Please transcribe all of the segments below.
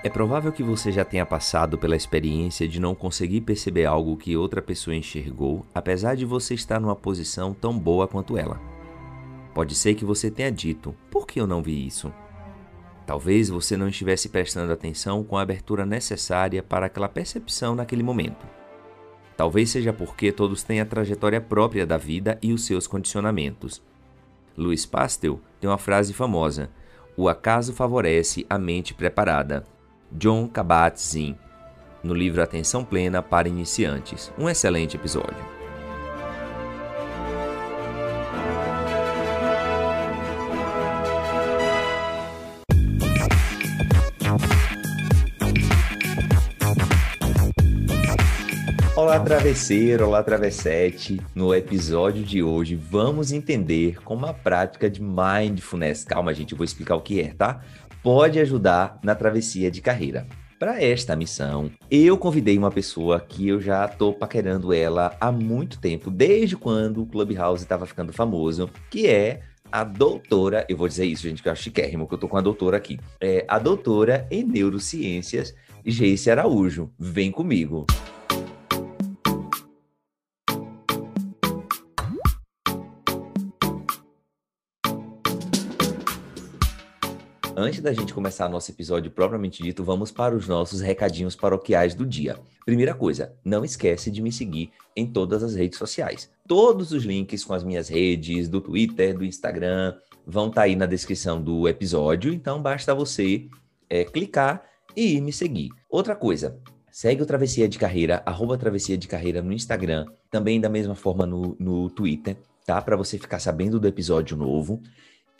É provável que você já tenha passado pela experiência de não conseguir perceber algo que outra pessoa enxergou, apesar de você estar numa posição tão boa quanto ela. Pode ser que você tenha dito: por que eu não vi isso? Talvez você não estivesse prestando atenção com a abertura necessária para aquela percepção naquele momento. Talvez seja porque todos têm a trajetória própria da vida e os seus condicionamentos. Louis Pastel tem uma frase famosa: O acaso favorece a mente preparada. John Kabat-Zinn, no livro Atenção Plena para Iniciantes. Um excelente episódio. Olá, travesseiro, olá, travessete. No episódio de hoje, vamos entender como a prática de mindfulness, calma, gente, eu vou explicar o que é, tá? Pode ajudar na travessia de carreira. Para esta missão, eu convidei uma pessoa que eu já tô paquerando ela há muito tempo, desde quando o Clubhouse estava ficando famoso, que é a doutora, eu vou dizer isso, gente, que eu acho chiquérrimo, que eu tô com a doutora aqui. É a doutora em neurociências, Geice Araújo. Vem comigo. Antes da gente começar nosso episódio propriamente dito, vamos para os nossos recadinhos paroquiais do dia. Primeira coisa, não esquece de me seguir em todas as redes sociais. Todos os links com as minhas redes, do Twitter, do Instagram, vão estar tá aí na descrição do episódio, então basta você é, clicar e me seguir. Outra coisa, segue o Travessia de Carreira, arroba Travessia de Carreira no Instagram, também da mesma forma no, no Twitter, tá? Para você ficar sabendo do episódio novo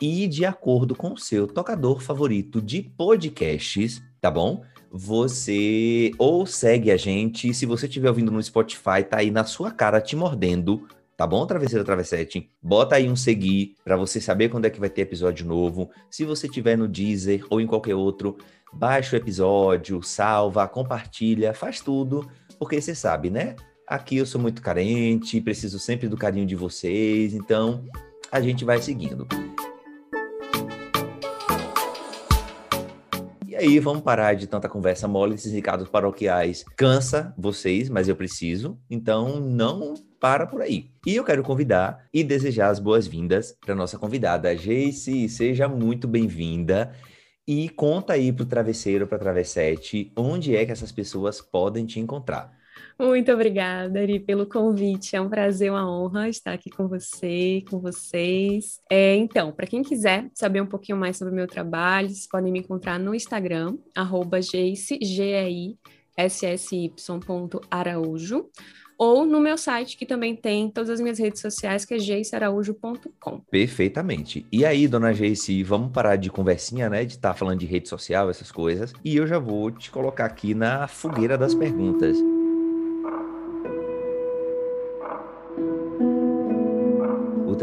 e de acordo com o seu tocador favorito de podcasts, tá bom? Você ou segue a gente, se você estiver ouvindo no Spotify, tá aí na sua cara te mordendo, tá bom, Travesseiro Travessete? Bota aí um seguir para você saber quando é que vai ter episódio novo. Se você estiver no Deezer ou em qualquer outro, baixa o episódio, salva, compartilha, faz tudo, porque você sabe, né? Aqui eu sou muito carente, preciso sempre do carinho de vocês, então a gente vai seguindo. Aí, vamos parar de tanta conversa mole, esses recados paroquiais. Cansa vocês, mas eu preciso. Então, não para por aí. E eu quero convidar e desejar as boas-vindas para nossa convidada, Jace. Seja muito bem-vinda. E conta aí para o travesseiro, para a travessete, onde é que essas pessoas podem te encontrar. Muito obrigada, Ari, pelo convite. É um prazer, uma honra estar aqui com você, com vocês. É, então, para quem quiser saber um pouquinho mais sobre o meu trabalho, vocês podem me encontrar no Instagram, arroba ou no meu site, que também tem todas as minhas redes sociais, que é geisaraújo.com. Perfeitamente. E aí, dona Geice, vamos parar de conversinha, né? De estar tá falando de rede social, essas coisas. E eu já vou te colocar aqui na fogueira das perguntas.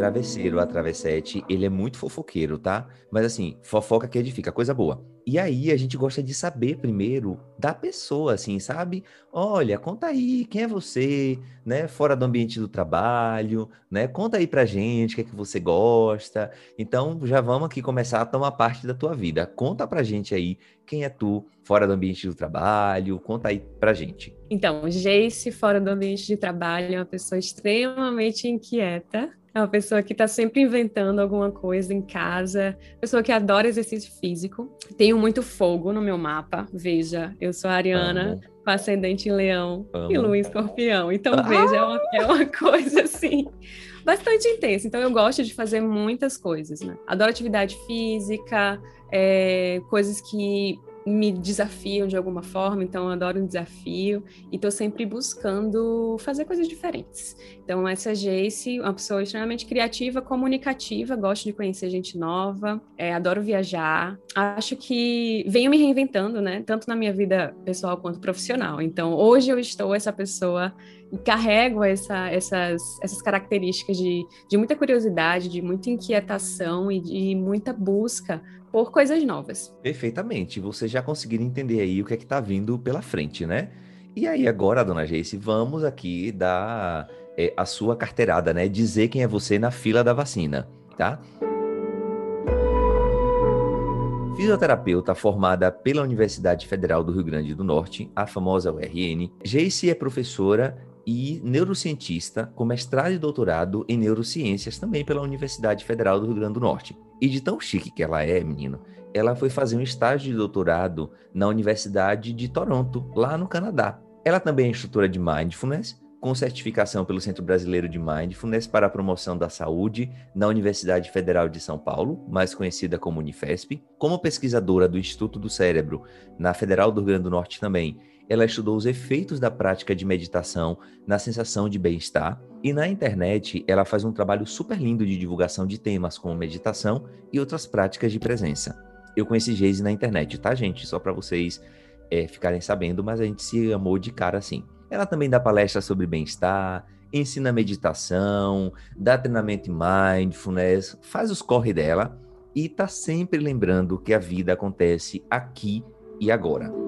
Travesseiro, a travessete, ele é muito fofoqueiro, tá? Mas assim, fofoca que edifica, coisa boa. E aí a gente gosta de saber primeiro da pessoa, assim, sabe? Olha, conta aí, quem é você, né? Fora do ambiente do trabalho, né? Conta aí pra gente o que é que você gosta. Então, já vamos aqui começar a tomar parte da tua vida. Conta pra gente aí quem é tu fora do ambiente do trabalho, conta aí pra gente. Então, Jace, fora do ambiente de trabalho, é uma pessoa extremamente inquieta, é uma pessoa que está sempre inventando alguma coisa em casa, pessoa que adora exercício físico. Tenho muito fogo no meu mapa. Veja, eu sou ariana, Amo. com ascendente em leão Amo. e lua em escorpião. Então, ah! veja, é uma, é uma coisa assim bastante intensa. Então, eu gosto de fazer muitas coisas, né? Adoro atividade física, é, coisas que me desafiam de alguma forma, então eu adoro um desafio e estou sempre buscando fazer coisas diferentes. Então, essa Jace, uma pessoa extremamente criativa, comunicativa, gosto de conhecer gente nova, é, adoro viajar. Acho que venho me reinventando, né? Tanto na minha vida pessoal quanto profissional. Então, hoje eu estou essa pessoa e carrego essa, essas, essas características de, de muita curiosidade, de muita inquietação e de muita busca por coisas novas. Perfeitamente. Vocês já conseguiram entender aí o que é que está vindo pela frente, né? E aí agora, dona Jace, vamos aqui dar é, a sua carteirada, né? Dizer quem é você na fila da vacina, tá? Fisioterapeuta formada pela Universidade Federal do Rio Grande do Norte, a famosa URN, Jace é professora e neurocientista com mestrado e doutorado em neurociências também pela Universidade Federal do Rio Grande do Norte. E de tão chique que ela é, menino, ela foi fazer um estágio de doutorado na Universidade de Toronto, lá no Canadá. Ela também é instrutora de Mindfulness, com certificação pelo Centro Brasileiro de Mindfulness para a Promoção da Saúde na Universidade Federal de São Paulo, mais conhecida como Unifesp, como pesquisadora do Instituto do Cérebro na Federal do Rio Grande do Norte também ela estudou os efeitos da prática de meditação na sensação de bem-estar e na internet ela faz um trabalho super lindo de divulgação de temas como meditação e outras práticas de presença. Eu conheci Geise na internet, tá, gente? Só para vocês é, ficarem sabendo, mas a gente se amou de cara assim. Ela também dá palestras sobre bem-estar, ensina meditação, dá treinamento em mindfulness, faz os corre dela e tá sempre lembrando que a vida acontece aqui e agora.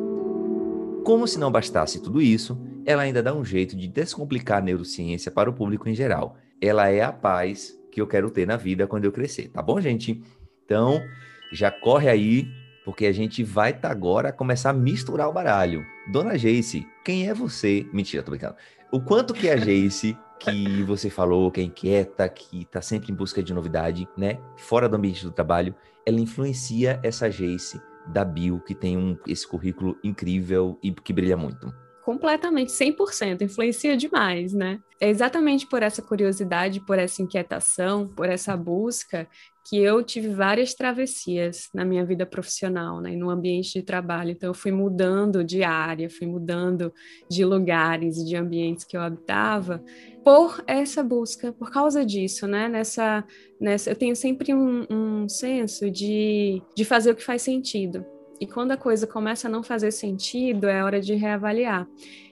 Como se não bastasse tudo isso, ela ainda dá um jeito de descomplicar a neurociência para o público em geral. Ela é a paz que eu quero ter na vida quando eu crescer, tá bom, gente? Então, já corre aí, porque a gente vai tá agora começar a misturar o baralho. Dona Jace, quem é você? Mentira, tô brincando. O quanto que é a Jace que você falou, que é inquieta, que tá sempre em busca de novidade, né? Fora do ambiente do trabalho, ela influencia essa Jace da Bio, que tem um, esse currículo incrível e que brilha muito. Completamente, 100%, influencia demais, né? É exatamente por essa curiosidade, por essa inquietação, por essa busca que eu tive várias travessias na minha vida profissional, né, no ambiente de trabalho. Então, eu fui mudando de área, fui mudando de lugares, de ambientes que eu habitava, por essa busca, por causa disso, né? Nessa, nessa, eu tenho sempre um, um senso de, de fazer o que faz sentido. E quando a coisa começa a não fazer sentido, é hora de reavaliar.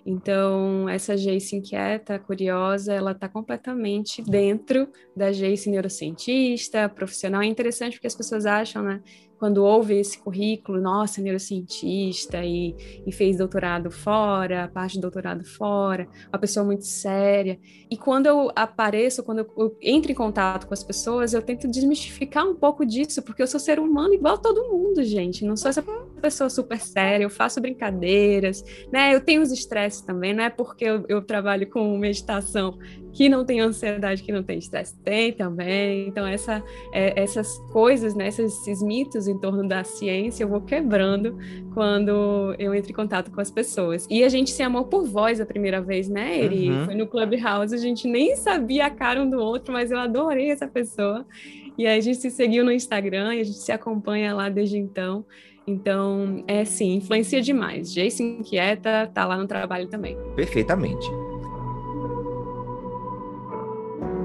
Então, essa Jace inquieta, curiosa, ela está completamente dentro da Jace neurocientista, profissional. É interessante porque as pessoas acham, né, quando ouve esse currículo, nossa, neurocientista e, e fez doutorado fora, parte de doutorado fora, uma pessoa muito séria. E quando eu apareço, quando eu, eu entro em contato com as pessoas, eu tento desmistificar um pouco disso, porque eu sou ser humano igual a todo mundo, gente. Não sou essa pessoa super séria, eu faço brincadeiras, né? Eu tenho os estresses também, não é porque eu, eu trabalho com meditação que não tem ansiedade, que não tem estresse, tem também. Então, essa, é, essas coisas, né, esses mitos em torno da ciência, eu vou quebrando quando eu entro em contato com as pessoas. E a gente se amou por voz a primeira vez, né, Eri? Uhum. Foi no Clubhouse, a gente nem sabia a cara um do outro, mas eu adorei essa pessoa. E aí a gente se seguiu no Instagram e a gente se acompanha lá desde então. Então, é sim, influencia demais. Jace inquieta, tá lá no trabalho também. Perfeitamente.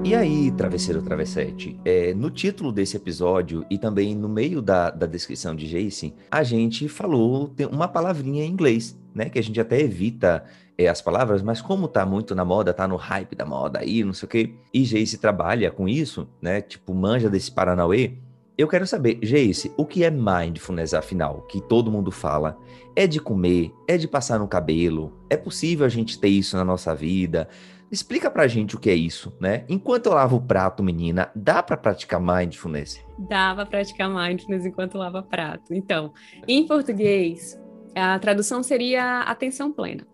E aí, travesseiro travessete, é, no título desse episódio e também no meio da, da descrição de Jason, a gente falou uma palavrinha em inglês, né? Que a gente até evita é, as palavras, mas como tá muito na moda, tá no hype da moda aí, não sei o quê, e Jace trabalha com isso, né? Tipo, manja desse Paranauê. Eu quero saber, Jace, o que é mindfulness afinal? Que todo mundo fala. É de comer? É de passar no cabelo? É possível a gente ter isso na nossa vida? Explica pra gente o que é isso, né? Enquanto eu lavo o prato, menina, dá para praticar mindfulness? Dá pra praticar mindfulness enquanto lava prato. Então, em português, a tradução seria atenção plena.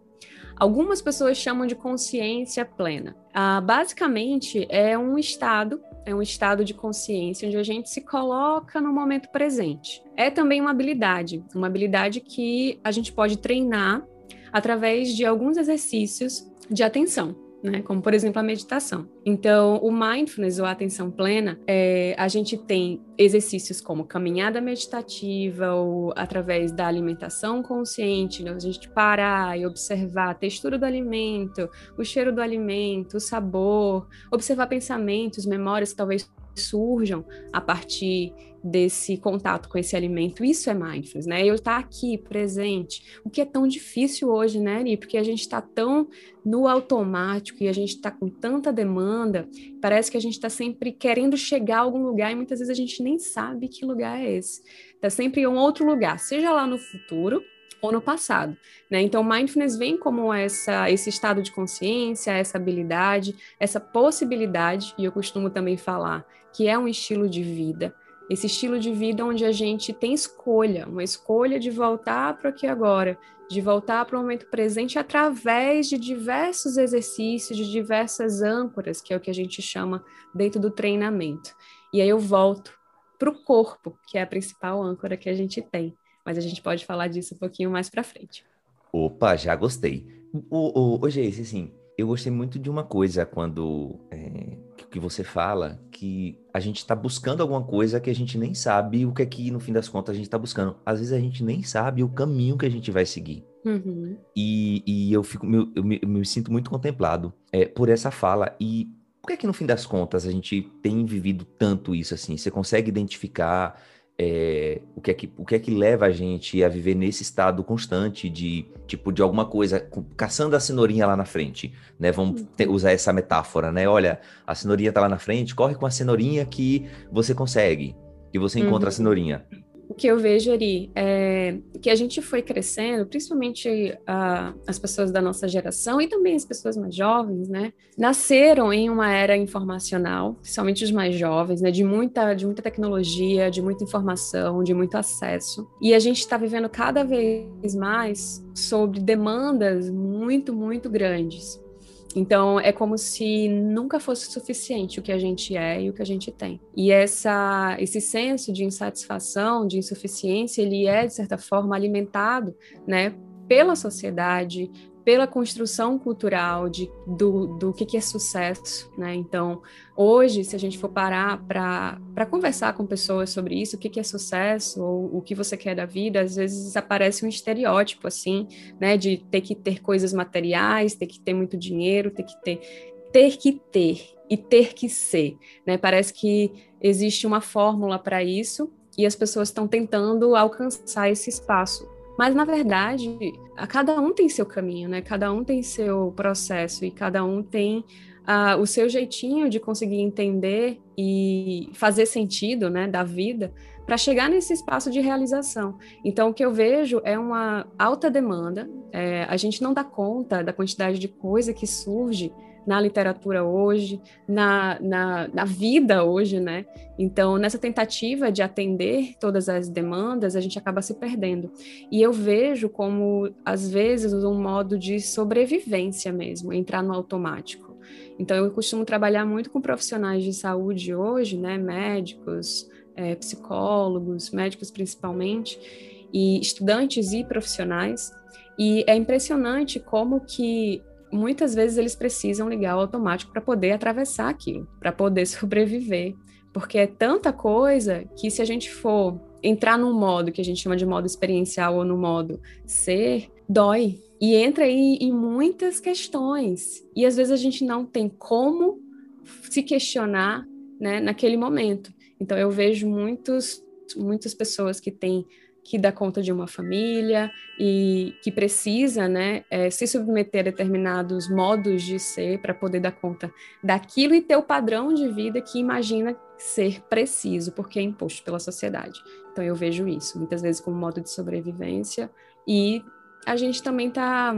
Algumas pessoas chamam de consciência plena. Ah, basicamente, é um estado, é um estado de consciência onde a gente se coloca no momento presente. É também uma habilidade, uma habilidade que a gente pode treinar através de alguns exercícios de atenção. Né? Como, por exemplo, a meditação. Então, o mindfulness, ou a atenção plena, é, a gente tem exercícios como caminhada meditativa, ou através da alimentação consciente, né? a gente parar e observar a textura do alimento, o cheiro do alimento, o sabor, observar pensamentos, memórias que talvez surjam a partir desse contato com esse alimento. Isso é mindfulness, né? Eu estar aqui, presente. O que é tão difícil hoje, né, Ari? Porque a gente está tão no automático e a gente está com tanta demanda, parece que a gente está sempre querendo chegar a algum lugar e muitas vezes a gente nem sabe que lugar é esse. Está sempre em um outro lugar, seja lá no futuro, ou no passado, né? Então, mindfulness vem como essa esse estado de consciência, essa habilidade, essa possibilidade, e eu costumo também falar que é um estilo de vida, esse estilo de vida onde a gente tem escolha, uma escolha de voltar para aqui agora, de voltar para o momento presente através de diversos exercícios, de diversas âncoras, que é o que a gente chama dentro do treinamento. E aí eu volto para o corpo, que é a principal âncora que a gente tem. Mas a gente pode falar disso um pouquinho mais para frente. Opa, já gostei. O, o, o Geice, assim, eu gostei muito de uma coisa quando é, que você fala que a gente está buscando alguma coisa que a gente nem sabe o que é que, no fim das contas, a gente está buscando. Às vezes a gente nem sabe o caminho que a gente vai seguir. Uhum. E, e, eu, fico, eu, eu, me, eu, me, sinto muito contemplado é, por essa fala. E por que é que, no fim das contas, a gente tem vivido tanto isso assim? Você consegue identificar é, o, que é que, o que é que leva a gente a viver nesse estado constante de, tipo, de alguma coisa, caçando a cenourinha lá na frente, né? Vamos uhum. ter, usar essa metáfora, né? Olha, a cenourinha tá lá na frente, corre com a cenourinha que você consegue, que você encontra uhum. a cenourinha o que eu vejo ali é que a gente foi crescendo, principalmente uh, as pessoas da nossa geração e também as pessoas mais jovens, né? Nasceram em uma era informacional, principalmente os mais jovens, né? De muita, de muita tecnologia, de muita informação, de muito acesso. E a gente está vivendo cada vez mais sobre demandas muito, muito grandes. Então, é como se nunca fosse suficiente o que a gente é e o que a gente tem. E essa, esse senso de insatisfação, de insuficiência, ele é, de certa forma, alimentado né, pela sociedade, pela construção cultural de, do, do que, que é sucesso, né? Então, hoje, se a gente for parar para conversar com pessoas sobre isso, o que, que é sucesso, ou o que você quer da vida, às vezes aparece um estereótipo, assim, né? De ter que ter coisas materiais, ter que ter muito dinheiro, ter que ter... Ter que ter e ter que ser, né? Parece que existe uma fórmula para isso e as pessoas estão tentando alcançar esse espaço mas, na verdade, a cada um tem seu caminho, né? Cada um tem seu processo e cada um tem uh, o seu jeitinho de conseguir entender e fazer sentido, né, da vida para chegar nesse espaço de realização. Então, o que eu vejo é uma alta demanda, é, a gente não dá conta da quantidade de coisa que surge na literatura hoje, na, na, na, vida hoje, né? Então, nessa tentativa de atender todas as demandas, a gente acaba se perdendo. E eu vejo como, às vezes, um modo de sobrevivência mesmo, entrar no automático. Então, eu costumo trabalhar muito com profissionais de saúde hoje, né? Médicos, é, psicólogos, médicos principalmente, e estudantes e profissionais. E é impressionante como que muitas vezes eles precisam ligar o automático para poder atravessar aquilo, para poder sobreviver, porque é tanta coisa que se a gente for entrar num modo que a gente chama de modo experiencial ou no modo ser, dói. E entra aí em muitas questões. E às vezes a gente não tem como se questionar né, naquele momento. Então eu vejo muitos, muitas pessoas que têm que dá conta de uma família e que precisa né, é, se submeter a determinados modos de ser para poder dar conta daquilo e ter o padrão de vida que imagina ser preciso, porque é imposto pela sociedade. Então eu vejo isso, muitas vezes como modo de sobrevivência e a gente também está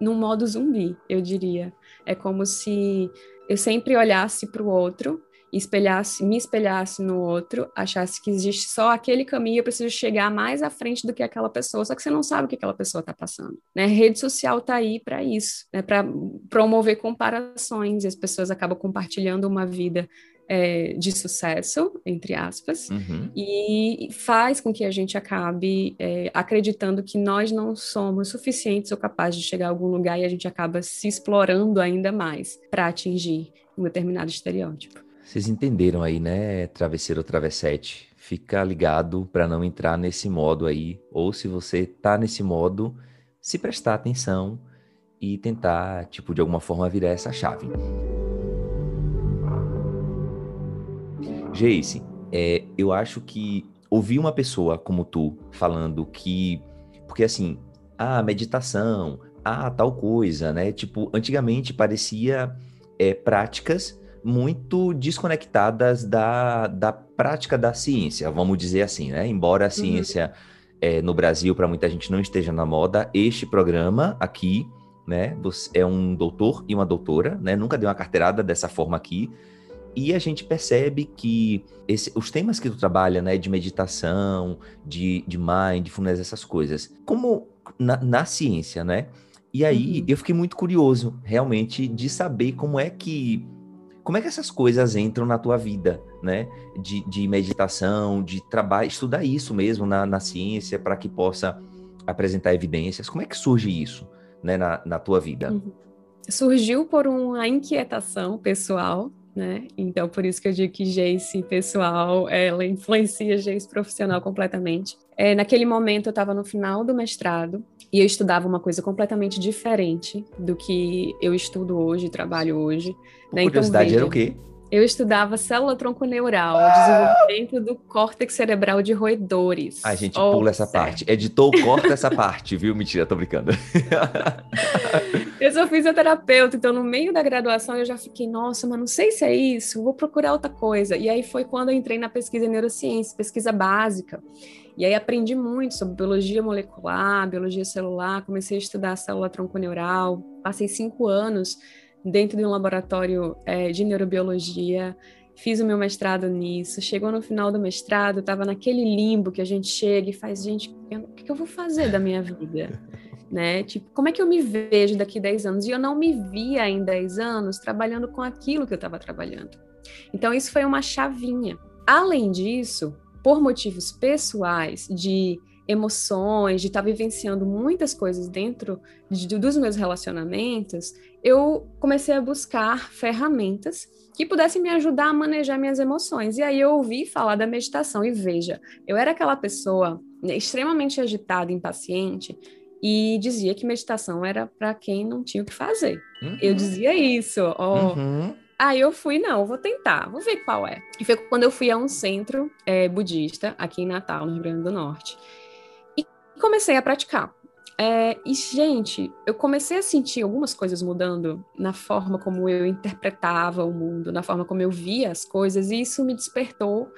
num modo zumbi, eu diria. É como se eu sempre olhasse para o outro espelhasse, me espelhasse no outro, achasse que existe só aquele caminho, eu preciso chegar mais à frente do que aquela pessoa, só que você não sabe o que aquela pessoa está passando. Né? Rede social está aí para isso, né? para promover comparações, e as pessoas acabam compartilhando uma vida é, de sucesso, entre aspas, uhum. e faz com que a gente acabe é, acreditando que nós não somos suficientes ou capazes de chegar a algum lugar e a gente acaba se explorando ainda mais para atingir um determinado estereótipo. Vocês entenderam aí, né, travesseiro ou travessete? Fica ligado para não entrar nesse modo aí, ou se você tá nesse modo, se prestar atenção e tentar, tipo, de alguma forma virar essa chave. Jace, é, eu acho que ouvir uma pessoa como tu falando que. Porque assim, ah, meditação, ah, tal coisa, né? Tipo, antigamente parecia é, práticas muito desconectadas da, da prática da ciência, vamos dizer assim, né? Embora a uhum. ciência uhum. é, no Brasil, para muita gente, não esteja na moda, este programa aqui, né? Você é um doutor e uma doutora, né? Nunca deu uma carteirada dessa forma aqui. E a gente percebe que esse, os temas que tu trabalha, né, de meditação, de, de mindfulness, essas coisas, como na, na ciência, né? E aí uhum. eu fiquei muito curioso, realmente, de saber como é que como é que essas coisas entram na tua vida, né? De, de meditação, de trabalho, estudar isso mesmo na, na ciência para que possa apresentar evidências. Como é que surge isso, né, na, na tua vida? Uhum. Surgiu por uma inquietação pessoal né? Então, por isso que eu digo que Jace pessoal, ela influencia Jace profissional completamente. É, naquele momento, eu estava no final do mestrado e eu estudava uma coisa completamente diferente do que eu estudo hoje, trabalho hoje. Né? Então, curiosidade então, era o quê? Eu estudava célula tronco-neural, desenvolvimento do córtex cerebral de roedores. A gente oh, pula essa certo. parte. Editor, corta essa parte, viu? Mentira, tô brincando. eu sou fisioterapeuta, então no meio da graduação eu já fiquei, nossa, mas não sei se é isso, vou procurar outra coisa. E aí foi quando eu entrei na pesquisa em neurociência, pesquisa básica. E aí aprendi muito sobre biologia molecular, biologia celular, comecei a estudar a célula tronco-neural, passei cinco anos dentro de um laboratório é, de neurobiologia, fiz o meu mestrado nisso. Chegou no final do mestrado, estava naquele limbo que a gente chega e faz, gente, o que, eu vou fazer da minha vida? né? Tipo, como é que eu me vejo daqui a 10 anos? E eu não me via em 10 anos trabalhando com aquilo que eu estava trabalhando. Então, isso foi uma chavinha. Além disso, por motivos pessoais, de emoções, de estar tá vivenciando muitas coisas dentro de, dos meus relacionamentos, eu comecei a buscar ferramentas que pudessem me ajudar a manejar minhas emoções. E aí eu ouvi falar da meditação e veja, eu era aquela pessoa extremamente agitada, impaciente, e dizia que meditação era para quem não tinha o que fazer. Uhum. Eu dizia isso. Oh. Uhum. Aí eu fui, não, vou tentar, vou ver qual é. E foi quando eu fui a um centro é, budista aqui em Natal, no Rio Grande do Norte, e comecei a praticar. É, e, gente, eu comecei a sentir algumas coisas mudando na forma como eu interpretava o mundo, na forma como eu via as coisas, e isso me despertou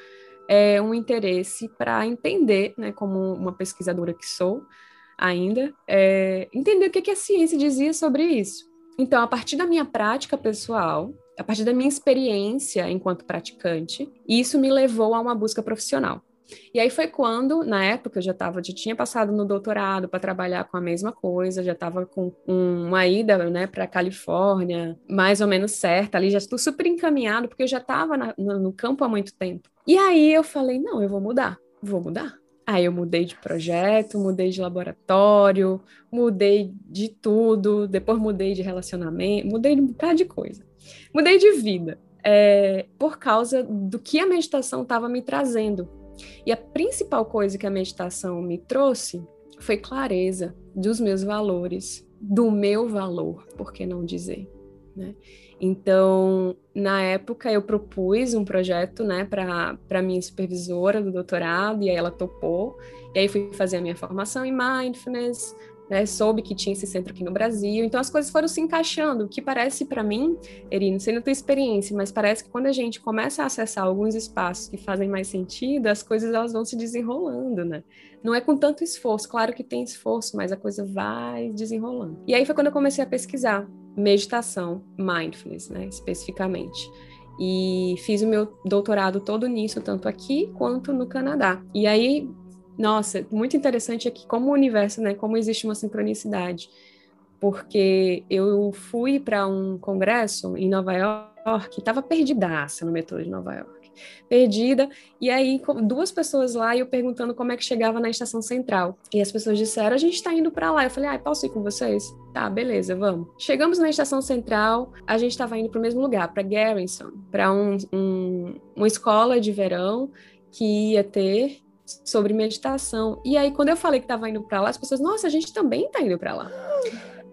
é, um interesse para entender, né, como uma pesquisadora que sou ainda, é, entender o que, que a ciência dizia sobre isso. Então, a partir da minha prática pessoal, a partir da minha experiência enquanto praticante, isso me levou a uma busca profissional. E aí foi quando, na época, eu já tava, já tinha passado no doutorado para trabalhar com a mesma coisa, já estava com uma ida, né, para Califórnia, mais ou menos certa, ali já estou super encaminhado, porque eu já estava no campo há muito tempo. E aí eu falei, não, eu vou mudar, vou mudar. Aí eu mudei de projeto, mudei de laboratório, mudei de tudo, depois mudei de relacionamento, mudei de um bocado de coisa. Mudei de vida, é, por causa do que a meditação estava me trazendo e a principal coisa que a meditação me trouxe foi clareza dos meus valores, do meu valor, por que não dizer, né? Então, na época, eu propus um projeto né, para minha supervisora do doutorado, e aí ela topou. E aí fui fazer a minha formação em mindfulness, né, soube que tinha esse centro aqui no Brasil, então as coisas foram se encaixando, o que parece para mim, Eri, não sei na tua experiência, mas parece que quando a gente começa a acessar alguns espaços que fazem mais sentido, as coisas elas vão se desenrolando, né? Não é com tanto esforço, claro que tem esforço, mas a coisa vai desenrolando. E aí foi quando eu comecei a pesquisar meditação, mindfulness, né, especificamente. E fiz o meu doutorado todo nisso, tanto aqui quanto no Canadá. E aí nossa, muito interessante aqui como o universo, né, como existe uma sincronicidade. Porque eu fui para um congresso em Nova York York, estava perdidaça no metrô de Nova York perdida. E aí, duas pessoas lá e eu perguntando como é que chegava na estação central. E as pessoas disseram: a gente está indo para lá. Eu falei: ah, posso ir com vocês? Tá, beleza, vamos. Chegamos na estação central, a gente estava indo para o mesmo lugar, para Garrison, para um, um, uma escola de verão que ia ter sobre meditação. E aí, quando eu falei que estava indo para lá, as pessoas, nossa, a gente também está indo para lá.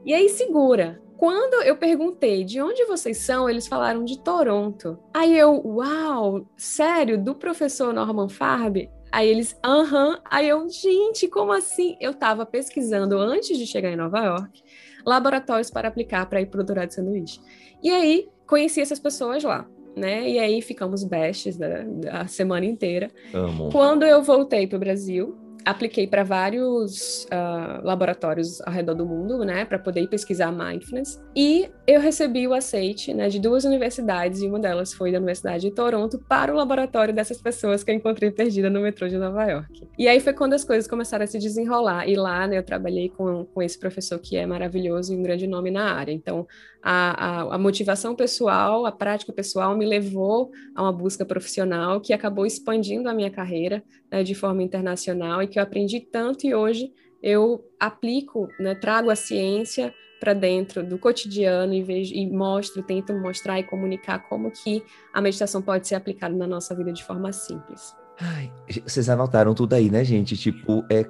E aí, segura, quando eu perguntei de onde vocês são, eles falaram de Toronto. Aí eu, uau, sério, do professor Norman Farb? Aí eles, aham. Aí eu, gente, como assim? Eu estava pesquisando antes de chegar em Nova York laboratórios para aplicar para ir para o doutorado de sanduíche. E aí conheci essas pessoas lá. Né? E aí ficamos bestes da, semana inteira. Amo. Quando eu voltei para o Brasil, apliquei para vários uh, laboratórios ao redor do mundo, né, para poder pesquisar mindfulness. E eu recebi o aceite, né, de duas universidades e uma delas foi da Universidade de Toronto para o laboratório dessas pessoas que eu encontrei perdida no metrô de Nova York. E aí foi quando as coisas começaram a se desenrolar. E lá, né, eu trabalhei com, com esse professor que é maravilhoso e um grande nome na área. Então, a, a, a, motivação pessoal, a prática pessoal me levou a uma busca profissional que acabou expandindo a minha carreira né, de forma internacional e que eu aprendi tanto e hoje eu aplico, né, trago a ciência para dentro do cotidiano e vejo e mostro, tento mostrar e comunicar como que a meditação pode ser aplicada na nossa vida de forma simples. Ai, vocês anotaram tudo aí, né, gente? Tipo, é,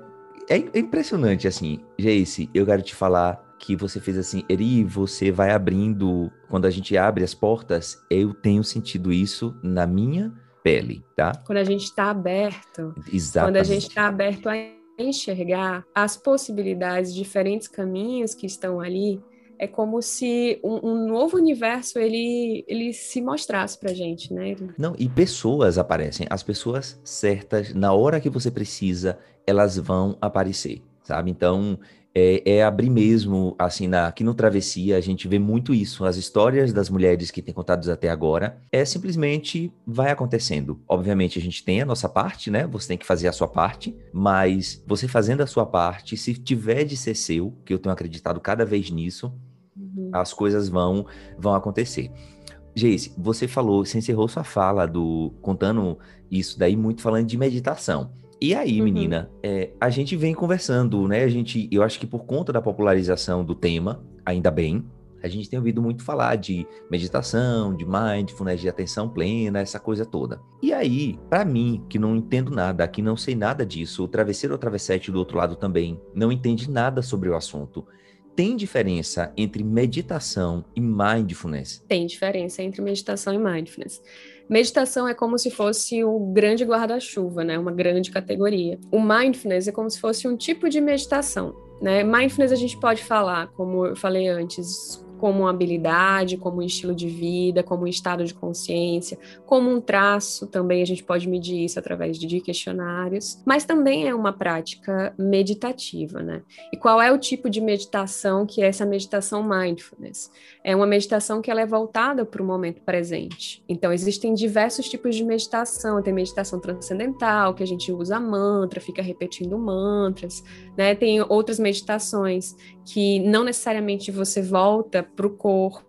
é impressionante, assim. Jace, eu quero te falar que você fez assim, Eri, você vai abrindo, quando a gente abre as portas, eu tenho sentido isso na minha pele, tá? Quando a gente está aberto, Exatamente. quando a gente está aberto a enxergar as possibilidades, diferentes caminhos que estão ali, é como se um, um, novo universo ele, ele se mostrasse pra gente, né? Não, e pessoas aparecem, as pessoas certas, na hora que você precisa, elas vão aparecer, sabe? Então, é, é, abrir mesmo, assim, na, aqui no Travessia, a gente vê muito isso. As histórias das mulheres que têm contados até agora, é simplesmente vai acontecendo. Obviamente, a gente tem a nossa parte, né? Você tem que fazer a sua parte, mas você fazendo a sua parte, se tiver de ser seu, que eu tenho acreditado cada vez nisso, uhum. as coisas vão, vão acontecer. Geise, você falou, você encerrou sua fala do contando isso daí muito falando de meditação. E aí, uhum. menina, é, a gente vem conversando, né? A gente, eu acho que por conta da popularização do tema, ainda bem, a gente tem ouvido muito falar de meditação, de mindfulness, de atenção plena, essa coisa toda. E aí, para mim, que não entendo nada, que não sei nada disso, o travesseiro ou travessete do outro lado também não entende nada sobre o assunto. Tem diferença entre meditação e mindfulness? Tem diferença entre meditação e mindfulness. Meditação é como se fosse o grande guarda-chuva, né? Uma grande categoria. O mindfulness é como se fosse um tipo de meditação. Né? Mindfulness a gente pode falar, como eu falei antes, como uma habilidade, como um estilo de vida, como um estado de consciência, como um traço, também a gente pode medir isso através de questionários, mas também é uma prática meditativa, né? E qual é o tipo de meditação que é essa meditação mindfulness? É uma meditação que ela é voltada para o momento presente. Então existem diversos tipos de meditação, tem meditação transcendental, que a gente usa mantra, fica repetindo mantras, né? Tem outras meditações que não necessariamente você volta para o corpo,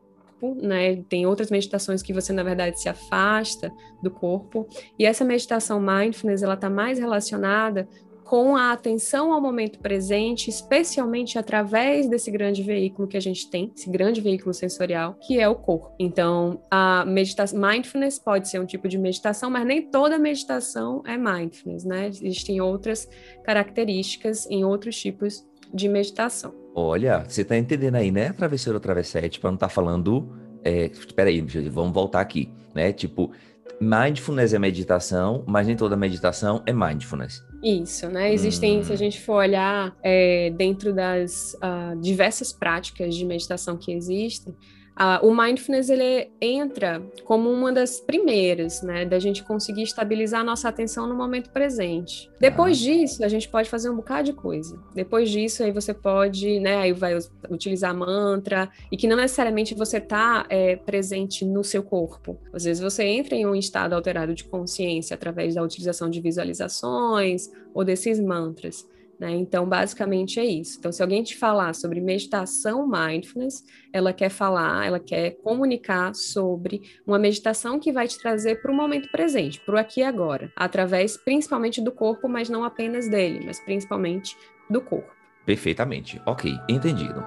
né? Tem outras meditações que você na verdade se afasta do corpo. E essa meditação mindfulness ela está mais relacionada com a atenção ao momento presente, especialmente através desse grande veículo que a gente tem, esse grande veículo sensorial, que é o corpo. Então, a meditação mindfulness pode ser um tipo de meditação, mas nem toda meditação é mindfulness, né? Existem outras características em outros tipos de meditação. Olha, você tá entendendo aí, né, travesseiro ou travessete, para não estar tá falando. É, espera aí, vamos voltar aqui, né? Tipo, mindfulness é meditação, mas nem toda meditação é mindfulness. Isso, né? Existem, hum. se a hum. gente for olhar é, dentro das uh, diversas práticas de meditação que existem, O mindfulness ele entra como uma das primeiras, né, da gente conseguir estabilizar a nossa atenção no momento presente. Depois ah. disso, a gente pode fazer um bocado de coisa. Depois disso, aí você pode, né, aí vai utilizar mantra e que não necessariamente você está é, presente no seu corpo. Às vezes você entra em um estado alterado de consciência através da utilização de visualizações ou desses mantras. Né? Então, basicamente é isso. Então, se alguém te falar sobre meditação mindfulness, ela quer falar, ela quer comunicar sobre uma meditação que vai te trazer para o momento presente, para o aqui e agora, através principalmente do corpo, mas não apenas dele, mas principalmente do corpo. Perfeitamente. Ok, entendido.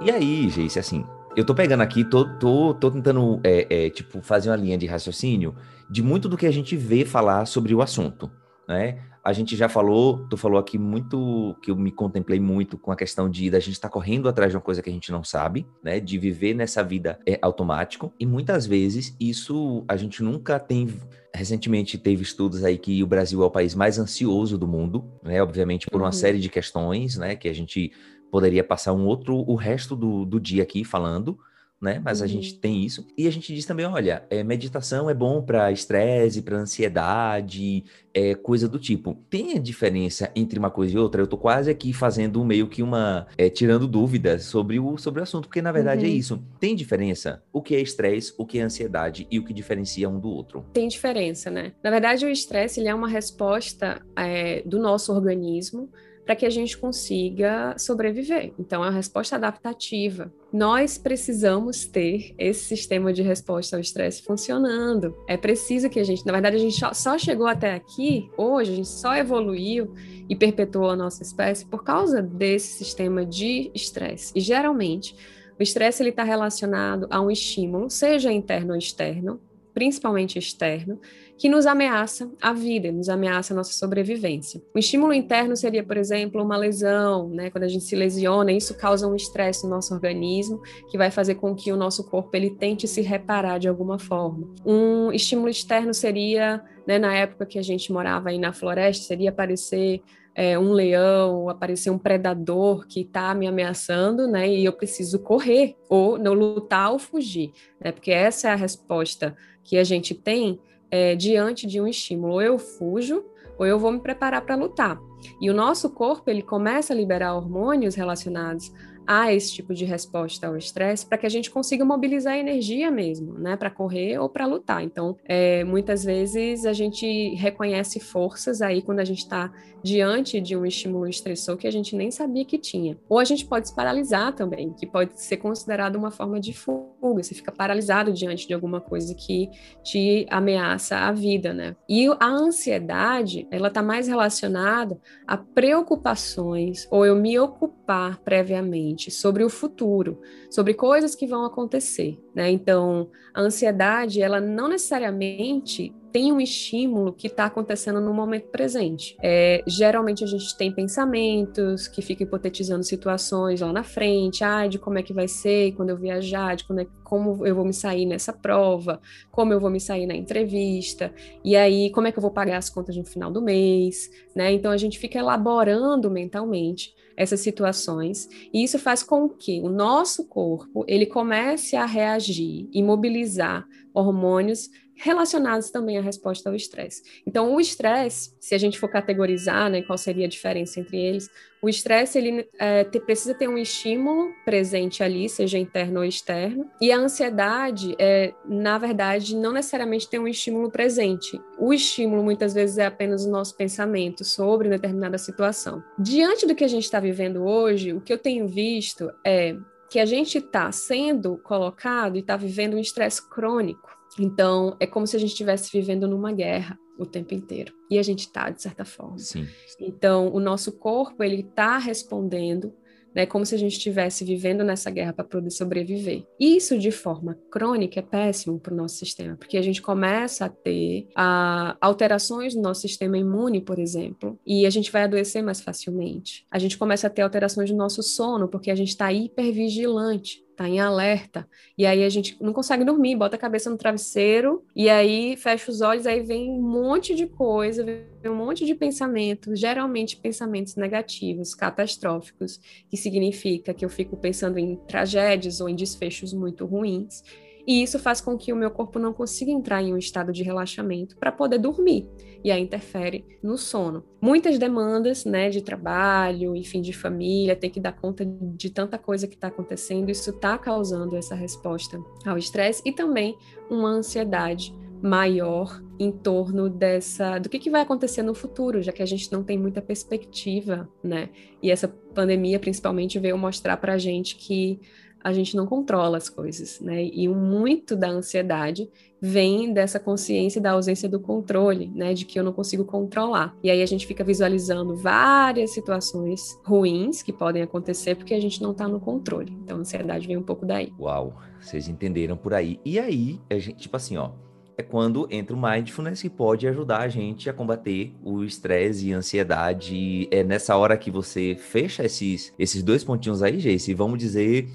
E aí, gente, assim, eu tô pegando aqui, tô, tô, tô tentando, é, é, tipo, fazer uma linha de raciocínio de muito do que a gente vê falar sobre o assunto, né? A gente já falou, tu falou aqui muito, que eu me contemplei muito com a questão de da gente estar tá correndo atrás de uma coisa que a gente não sabe, né? De viver nessa vida é, automático. E muitas vezes isso a gente nunca tem. Recentemente teve estudos aí que o Brasil é o país mais ansioso do mundo, né? Obviamente por uma uhum. série de questões, né? Que a gente poderia passar um outro, o resto do, do dia aqui falando, né? Mas uhum. a gente uhum. tem isso. E a gente diz também, olha, é, meditação é bom para estresse, para ansiedade, é, coisa do tipo. Tem a diferença entre uma coisa e outra? Eu tô quase aqui fazendo meio que uma... É, tirando dúvidas sobre o, sobre o assunto, porque na verdade é uhum. é isso. Tem diferença? O que é estresse, o que é ansiedade e o que diferencia um do outro? Tem diferença, né? Na verdade, o estresse, ele é uma resposta é, do nosso organismo para que a gente consiga sobreviver. Então, é uma resposta adaptativa. Nós precisamos ter esse sistema de resposta ao estresse funcionando. É preciso que a gente, na verdade, a gente só chegou até aqui hoje, a gente só evoluiu e perpetuou a nossa espécie por causa desse sistema de estresse. E geralmente, o estresse está relacionado a um estímulo, seja interno ou externo, principalmente externo, que nos ameaça a vida, nos ameaça a nossa sobrevivência. O estímulo interno seria, por exemplo, uma lesão, né? Quando a gente se lesiona, isso causa um estresse no nosso organismo, que vai fazer com que o nosso corpo ele tente se reparar de alguma forma. Um estímulo externo seria, né, na época que a gente morava aí na floresta, seria aparecer é, um leão, aparecer um predador que está me ameaçando, né? E eu preciso correr, ou não lutar ou fugir, né? Porque essa é a resposta que a gente tem é, diante de um estímulo. Ou eu fujo, ou eu vou me preparar para lutar. E o nosso corpo ele começa a liberar hormônios relacionados a esse tipo de resposta ao estresse para que a gente consiga mobilizar a energia mesmo, né, para correr ou para lutar. Então, é, muitas vezes a gente reconhece forças aí quando a gente está diante de um estímulo estressor que a gente nem sabia que tinha. Ou a gente pode se paralisar também, que pode ser considerado uma forma de fuga. Você fica paralisado diante de alguma coisa que te ameaça a vida, né? E a ansiedade, ela está mais relacionada a preocupações ou eu me ocupar previamente sobre o futuro, sobre coisas que vão acontecer, né? Então, a ansiedade, ela não necessariamente tem um estímulo que está acontecendo no momento presente. É, geralmente a gente tem pensamentos que ficam hipotetizando situações lá na frente, ah, de como é que vai ser quando eu viajar, de como, é, como eu vou me sair nessa prova, como eu vou me sair na entrevista, e aí como é que eu vou pagar as contas no final do mês, né? Então a gente fica elaborando mentalmente essas situações, e isso faz com que o nosso corpo ele comece a reagir e mobilizar hormônios relacionados também à resposta ao estresse. Então, o estresse, se a gente for categorizar, né, qual seria a diferença entre eles, o estresse ele é, te, precisa ter um estímulo presente ali, seja interno ou externo, e a ansiedade, é, na verdade, não necessariamente tem um estímulo presente. O estímulo muitas vezes é apenas o nosso pensamento sobre determinada situação. Diante do que a gente está vivendo hoje, o que eu tenho visto é que a gente está sendo colocado e está vivendo um estresse crônico então, é como se a gente estivesse vivendo numa guerra o tempo inteiro. E a gente está, de certa forma. Sim. Então, o nosso corpo, ele está respondendo né, como se a gente estivesse vivendo nessa guerra para poder sobreviver. Isso, de forma crônica, é péssimo para o nosso sistema, porque a gente começa a ter a, alterações no nosso sistema imune, por exemplo, e a gente vai adoecer mais facilmente. A gente começa a ter alterações no nosso sono, porque a gente está hipervigilante tá em alerta. E aí a gente não consegue dormir, bota a cabeça no travesseiro e aí fecha os olhos, aí vem um monte de coisa, vem um monte de pensamentos, geralmente pensamentos negativos, catastróficos, que significa que eu fico pensando em tragédias ou em desfechos muito ruins. E isso faz com que o meu corpo não consiga entrar em um estado de relaxamento para poder dormir, e aí interfere no sono. Muitas demandas, né, de trabalho, enfim, de família, ter que dar conta de tanta coisa que está acontecendo, isso está causando essa resposta ao estresse e também uma ansiedade maior em torno dessa do que, que vai acontecer no futuro, já que a gente não tem muita perspectiva, né? E essa pandemia principalmente veio mostrar para a gente que a gente não controla as coisas, né? E muito da ansiedade vem dessa consciência da ausência do controle, né? De que eu não consigo controlar. E aí a gente fica visualizando várias situações ruins que podem acontecer porque a gente não está no controle. Então a ansiedade vem um pouco daí. Uau, vocês entenderam por aí. E aí, a gente, tipo assim, ó, é quando entra o mindfulness que pode ajudar a gente a combater o estresse e a ansiedade. É nessa hora que você fecha esses, esses dois pontinhos aí, Jace, vamos dizer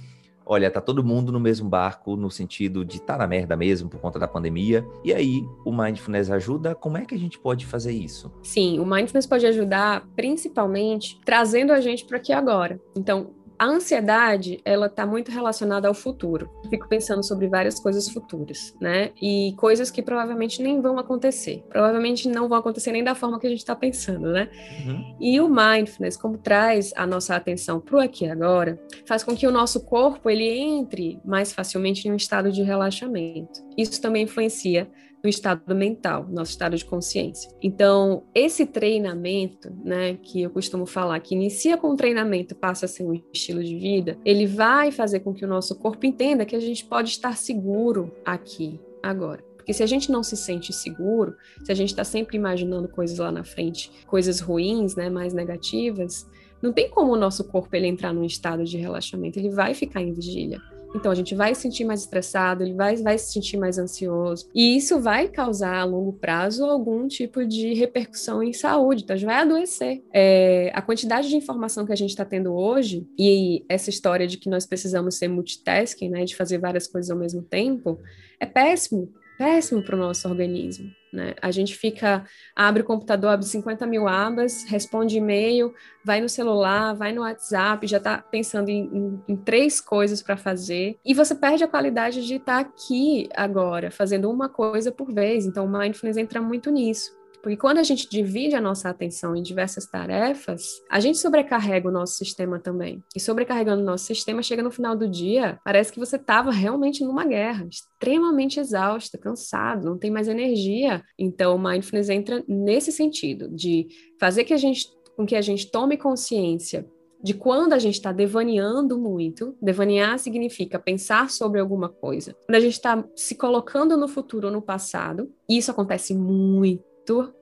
olha, tá todo mundo no mesmo barco, no sentido de tá na merda mesmo por conta da pandemia. E aí, o mindfulness ajuda? Como é que a gente pode fazer isso? Sim, o mindfulness pode ajudar principalmente trazendo a gente para aqui agora. Então, a ansiedade, ela está muito relacionada ao futuro. fico pensando sobre várias coisas futuras, né? E coisas que provavelmente nem vão acontecer. Provavelmente não vão acontecer nem da forma que a gente está pensando, né? Uhum. E o mindfulness, como traz a nossa atenção para o aqui e agora, faz com que o nosso corpo ele entre mais facilmente em um estado de relaxamento. Isso também influencia no estado mental, nosso estado de consciência. Então, esse treinamento, né, que eu costumo falar, que inicia com o treinamento, passa a ser um estilo de vida, ele vai fazer com que o nosso corpo entenda que a gente pode estar seguro aqui, agora. Porque se a gente não se sente seguro, se a gente está sempre imaginando coisas lá na frente, coisas ruins, né, mais negativas, não tem como o nosso corpo ele entrar num estado de relaxamento, ele vai ficar em vigília. Então a gente vai se sentir mais estressado, ele vai, vai se sentir mais ansioso. E isso vai causar a longo prazo algum tipo de repercussão em saúde, então a gente vai adoecer. É, a quantidade de informação que a gente está tendo hoje, e essa história de que nós precisamos ser multitasking, né, de fazer várias coisas ao mesmo tempo, é péssimo péssimo para o nosso organismo. Né? A gente fica, abre o computador, abre 50 mil abas, responde e-mail, vai no celular, vai no WhatsApp, já está pensando em, em, em, três coisas para fazer, e você perde a qualidade de estar tá aqui agora, fazendo uma coisa por vez. Então, o mindfulness entra muito nisso. Porque quando a gente divide a nossa atenção em diversas tarefas, a gente sobrecarrega o nosso sistema também. E sobrecarregando o nosso sistema, chega no final do dia, parece que você estava realmente numa guerra, extremamente exausta, cansado, não tem mais energia. Então, o mindfulness entra nesse sentido, de fazer que a gente, com que a gente tome consciência de quando a gente está devaneando muito. Devanear significa pensar sobre alguma coisa. Quando a gente está se colocando no futuro ou no passado, e isso acontece muito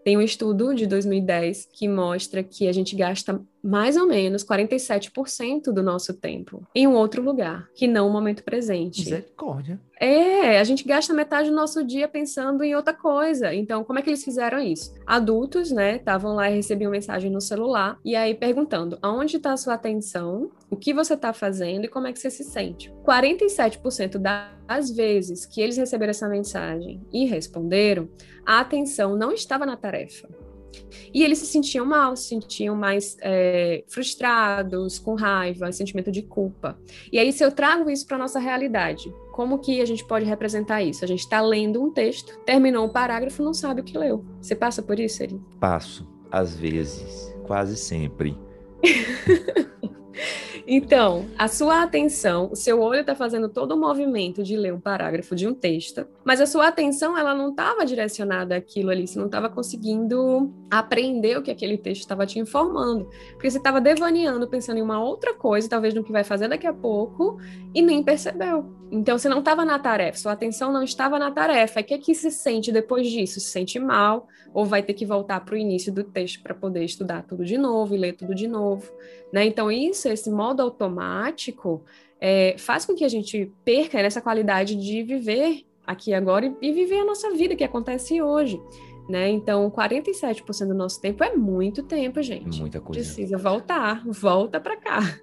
tem um estudo de 2010 que mostra que a gente gasta mais ou menos 47% do nosso tempo em um outro lugar, que não o momento presente. Misericórdia. É, a gente gasta metade do nosso dia pensando em outra coisa. Então, como é que eles fizeram isso? Adultos, né, estavam lá e recebiam mensagem no celular e aí perguntando: aonde está a sua atenção? O que você está fazendo e como é que você se sente? 47% das vezes que eles receberam essa mensagem e responderam, a atenção não estava na tarefa. E eles se sentiam mal, se sentiam mais é, frustrados, com raiva, sentimento de culpa. E aí, se eu trago isso para nossa realidade, como que a gente pode representar isso? A gente está lendo um texto, terminou um parágrafo, não sabe o que leu. Você passa por isso, Eri? Passo, às vezes, quase sempre. Então, a sua atenção, o seu olho está fazendo todo o movimento de ler um parágrafo de um texto, mas a sua atenção ela não estava direcionada àquilo ali, você não estava conseguindo aprender o que aquele texto estava te informando, porque você estava devaneando, pensando em uma outra coisa, talvez no que vai fazer daqui a pouco, e nem percebeu. Então, você não estava na tarefa, sua atenção não estava na tarefa. O que, é que se sente depois disso? Se sente mal, ou vai ter que voltar para o início do texto para poder estudar tudo de novo e ler tudo de novo. Né? Então, isso, esse modo automático, é, faz com que a gente perca essa qualidade de viver aqui agora e, e viver a nossa vida que acontece hoje. Né? Então, 47% do nosso tempo é muito tempo, gente. Muita coisa. Precisa voltar, volta para cá.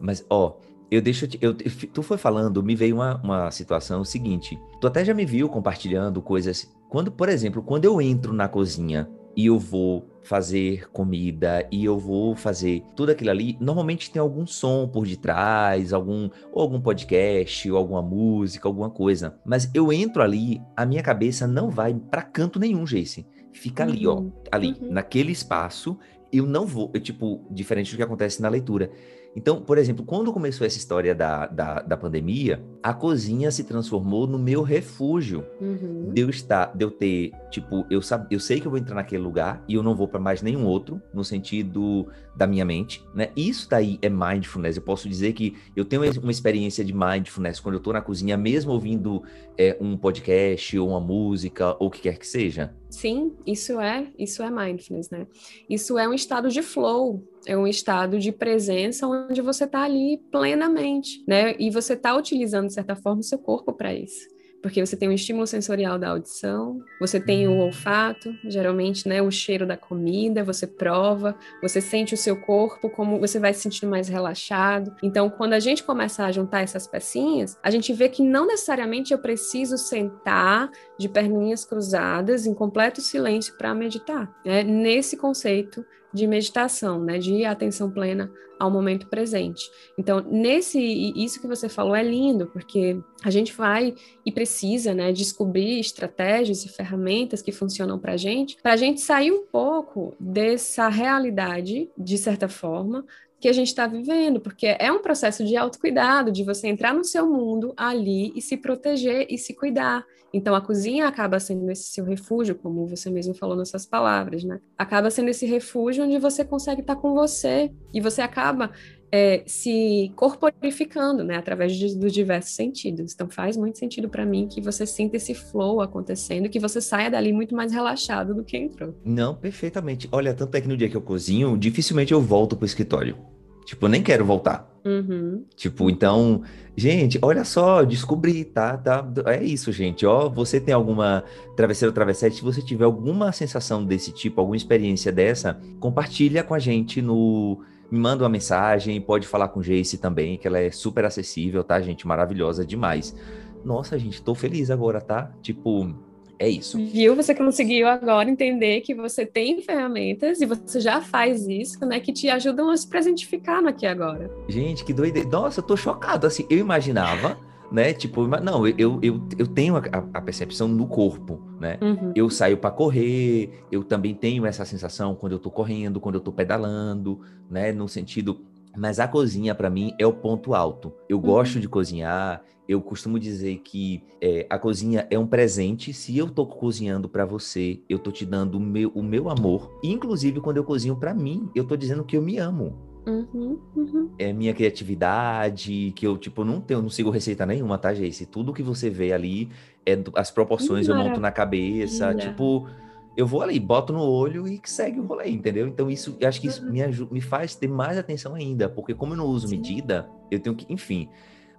Mas, ó, eu deixo. Eu, tu foi falando, me veio uma, uma situação seguinte. Tu até já me viu compartilhando coisas. Quando, por exemplo, quando eu entro na cozinha e eu vou fazer comida e eu vou fazer tudo aquilo ali, normalmente tem algum som por detrás, algum ou algum podcast, ou alguma música, alguma coisa. Mas eu entro ali, a minha cabeça não vai para canto nenhum, Jace. Fica ali, ó, uhum. ali, uhum. naquele espaço, eu não vou, eu, tipo, diferente do que acontece na leitura Então, por exemplo, quando começou essa história da, da, da pandemia, a cozinha se transformou no meu refúgio. Uhum. De eu estar, de eu ter, tipo, eu, sab, eu sei que eu vou entrar naquele lugar e eu não vou para mais nenhum outro, no sentido da minha mente, né? Isso daí é mindfulness. Eu posso dizer que eu tenho uma experiência de mindfulness quando eu tô na cozinha, mesmo ouvindo é, um podcast ou uma música ou o que quer que seja. Sim, isso é, isso é mindfulness, né? Isso é um estado de flow, é um estado de presença onde você está ali plenamente, né? E você está utilizando, de certa forma, o seu corpo para isso porque você tem um estímulo sensorial da audição, você tem o olfato, geralmente, né, o cheiro da comida, você prova, você sente o seu corpo como você vai se sentindo mais relaxado. Então, quando a gente começa a juntar essas pecinhas, a gente vê que não necessariamente eu preciso sentar de perninhas cruzadas em completo silêncio para meditar. Né? Nesse conceito de meditação, né, de atenção plena ao momento presente. Então, nesse isso que você falou é lindo, porque a gente vai e precisa, né, descobrir estratégias e ferramentas que funcionam para gente, para a gente sair um pouco dessa realidade, de certa forma, que a gente está vivendo, porque é um processo de autocuidado, de você entrar no seu mundo ali e se proteger e se cuidar. Então, a cozinha acaba sendo esse seu refúgio, como você mesmo falou nas suas palavras, né? Acaba sendo esse refúgio onde você consegue estar com você e você acaba é, se corporificando, né, através de, dos diversos sentidos. Então, faz muito sentido para mim que você sinta esse flow acontecendo, que você saia dali muito mais relaxado do que entrou. Não, perfeitamente. Olha, tanto é que no dia que eu cozinho, dificilmente eu volto pro escritório. Tipo, eu nem quero voltar. Uhum. Tipo, então, gente, olha só, descobri, tá? tá é isso, gente. Ó, você tem alguma travesseiro ou travessete, se você tiver alguma sensação desse tipo, alguma experiência dessa, compartilha com a gente no. Me manda uma mensagem, pode falar com Jace também, que ela é super acessível, tá, gente? Maravilhosa demais. Nossa, gente, tô feliz agora, tá? Tipo, é isso. Viu? Você conseguiu agora entender que você tem ferramentas e você já faz isso, né? Que te ajudam a se presentificar no aqui agora. Gente, que doideira. Nossa, eu tô chocado. Assim, eu imaginava. né? Tipo, não, eu, eu, eu tenho a, a percepção no corpo, né? Uhum. Eu saio para correr, eu também tenho essa sensação quando eu tô correndo, quando eu tô pedalando, né? No sentido. Mas a cozinha, para mim, é o ponto alto. Eu uhum. gosto de cozinhar, eu costumo dizer que é, a cozinha é um presente. Se eu tô cozinhando para você, eu tô te dando o meu, o meu amor. Inclusive, quando eu cozinho para mim, eu tô dizendo que eu me amo. Uhum, uhum. É minha criatividade, que eu, tipo, não tenho, não sigo receita nenhuma, tá, Jace? Tudo que você vê ali, é as proporções eu monto na cabeça, tipo, eu vou ali, boto no olho e segue o rolê, entendeu? Então isso, acho que isso uhum. me, ajuda, me faz ter mais atenção ainda, porque como eu não uso Sim. medida, eu tenho que, enfim,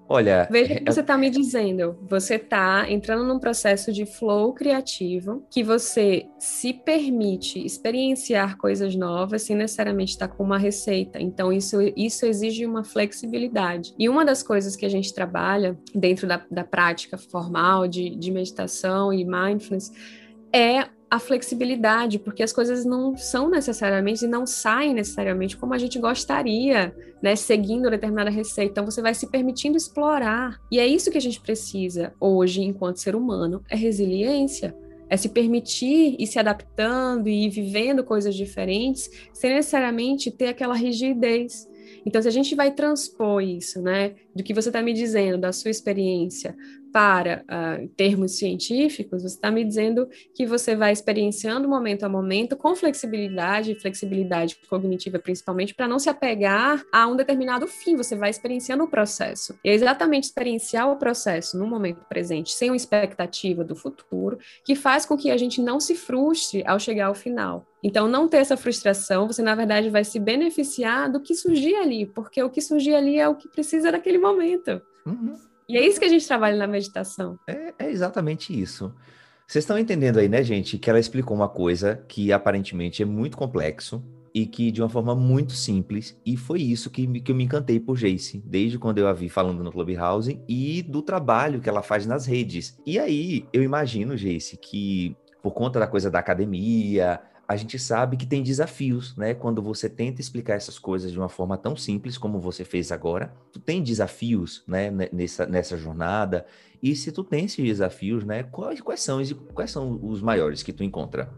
Olha. Veja o que é você está me dizendo. Você está entrando num processo de flow criativo que você se permite experienciar coisas novas sem necessariamente estar com uma receita. Então, isso, isso exige uma flexibilidade. E uma das coisas que a gente trabalha dentro da, da prática formal de, de meditação e mindfulness é a flexibilidade, porque as coisas não são necessariamente e não saem necessariamente como a gente gostaria, né, seguindo determinada receita. Então você vai se permitindo explorar. E é isso que a gente precisa hoje enquanto ser humano, é resiliência. É se permitir ir se adaptando e vivendo coisas diferentes, sem necessariamente ter aquela rigidez. Então, se a gente vai transpor isso, né, do que você está me dizendo, da sua experiência, para uh, termos científicos, você está me dizendo que você vai experienciando momento a momento com flexibilidade, flexibilidade cognitiva principalmente, para não se apegar a um determinado fim, você vai experienciando o processo. E é exatamente experienciar o processo no momento presente, sem uma expectativa do futuro, que faz com que a gente não se frustre ao chegar ao final. Então, não ter essa frustração, você na verdade vai se beneficiar do que surgir ali, porque o que surgir ali é o que precisa naquele momento. Uhum. E é isso que a gente trabalha na meditação. É, é exatamente isso. Vocês estão entendendo aí, né, gente, que ela explicou uma coisa que aparentemente é muito complexo e que de uma forma muito simples, e foi isso que, que eu me encantei por Jace, desde quando eu a vi falando no Clubhouse e do trabalho que ela faz nas redes. E aí, eu imagino, Jace, que por conta da coisa da academia, a gente sabe que tem desafios, né? Quando você tenta explicar essas coisas de uma forma tão simples como você fez agora, tu tem desafios, né? Nessa, nessa jornada. E se tu tem esses desafios, né? Quais, quais são quais são os maiores que tu encontra?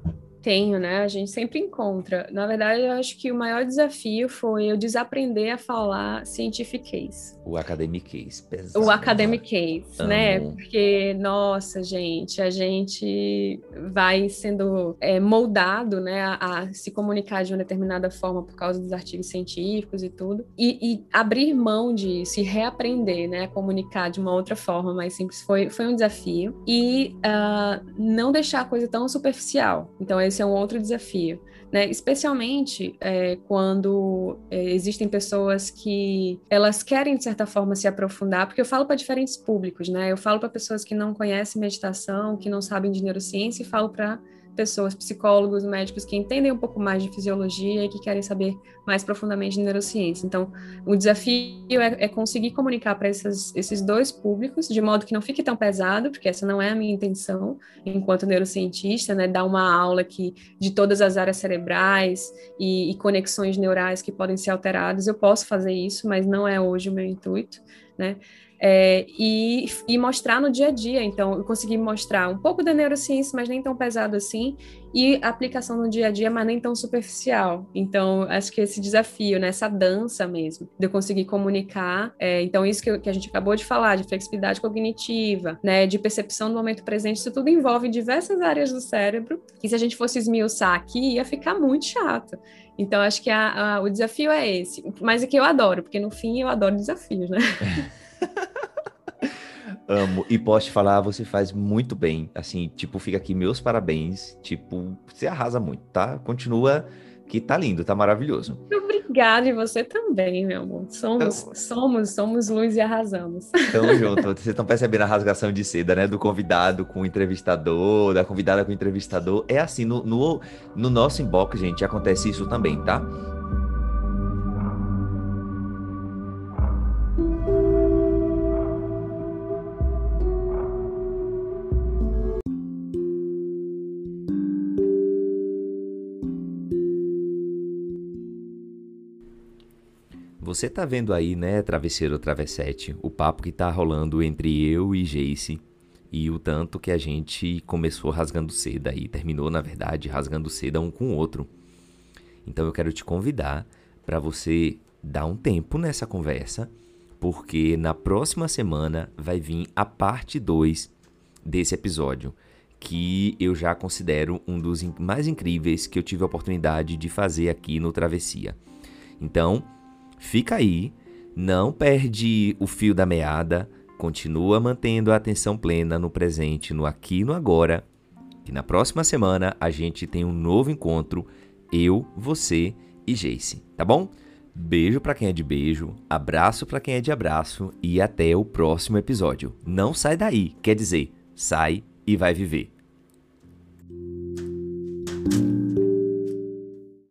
Tenho, né? A gente sempre encontra. Na verdade, eu acho que o maior desafio foi eu desaprender a falar scientific case. O academic case, pesado. O academic case, né? Porque, nossa, gente, a gente vai sendo é, moldado, né, a, a, se comunicar de uma determinada forma por causa dos artigos científicos e tudo, e, e abrir mão de se reaprender, né, a comunicar de uma outra forma mais simples foi, foi um desafio. E uh, não deixar a coisa tão superficial. Então, esse é um outro desafio. Né? Especialmente é, quando é, existem pessoas que elas querem, de certa forma, se aprofundar, porque eu falo para diferentes públicos, né? Eu falo para pessoas que não conhecem meditação, que não sabem de neurociência, e falo para pessoas, psicólogos, médicos que entendem um pouco mais de fisiologia e que querem saber mais profundamente de neurociência. Então, o desafio é, é conseguir comunicar para esses dois públicos de modo que não fique tão pesado, porque essa não é a minha intenção enquanto neurocientista, né, dar uma aula que de todas as áreas cerebrais e, e conexões neurais que podem ser alteradas. Eu posso fazer isso, mas não é hoje o meu intuito, né? É, e, e, mostrar no dia a dia. Então, eu consegui mostrar um pouco da neurociência, mas nem tão pesado assim, e aplicação no dia a dia, mas nem tão superficial. Então, acho que esse desafio, né, essa dança mesmo, de eu conseguir comunicar. É, então, isso que, que, a gente acabou de falar, de flexibilidade cognitiva, né, de percepção do momento presente, isso tudo envolve diversas áreas do cérebro, que se a gente fosse esmiuçar aqui, ia ficar muito chato. Então, acho que a, a, o desafio é esse. Mas é que eu adoro, porque no fim eu adoro desafios, né? Amo. E posso te falar, você faz muito bem. Assim, tipo, fica aqui meus parabéns. Tipo, você arrasa muito, tá? Continua que tá lindo, tá maravilhoso. Obrigada, e você também, meu amor. Somos, então, somos, somos luz e arrasamos. Tamo junto. Vocês estão percebendo a rasgação de seda, né? Do convidado com o entrevistador, da convidada com o entrevistador. É assim, no, no, no nosso inbox, gente, acontece isso também, tá? Você tá vendo aí, né, travesseiro travessete, o papo que tá rolando entre eu e Jace e o tanto que a gente começou rasgando seda e terminou, na verdade, rasgando seda um com o outro. Então eu quero te convidar para você dar um tempo nessa conversa, porque na próxima semana vai vir a parte 2 desse episódio, que eu já considero um dos mais incríveis que eu tive a oportunidade de fazer aqui no Travessia. Então, Fica aí, não perde o fio da meada, continua mantendo a atenção plena no presente, no aqui e no agora, que na próxima semana a gente tem um novo encontro, eu, você e Jace, tá bom? Beijo para quem é de beijo, abraço para quem é de abraço e até o próximo episódio. Não sai daí, quer dizer, sai e vai viver.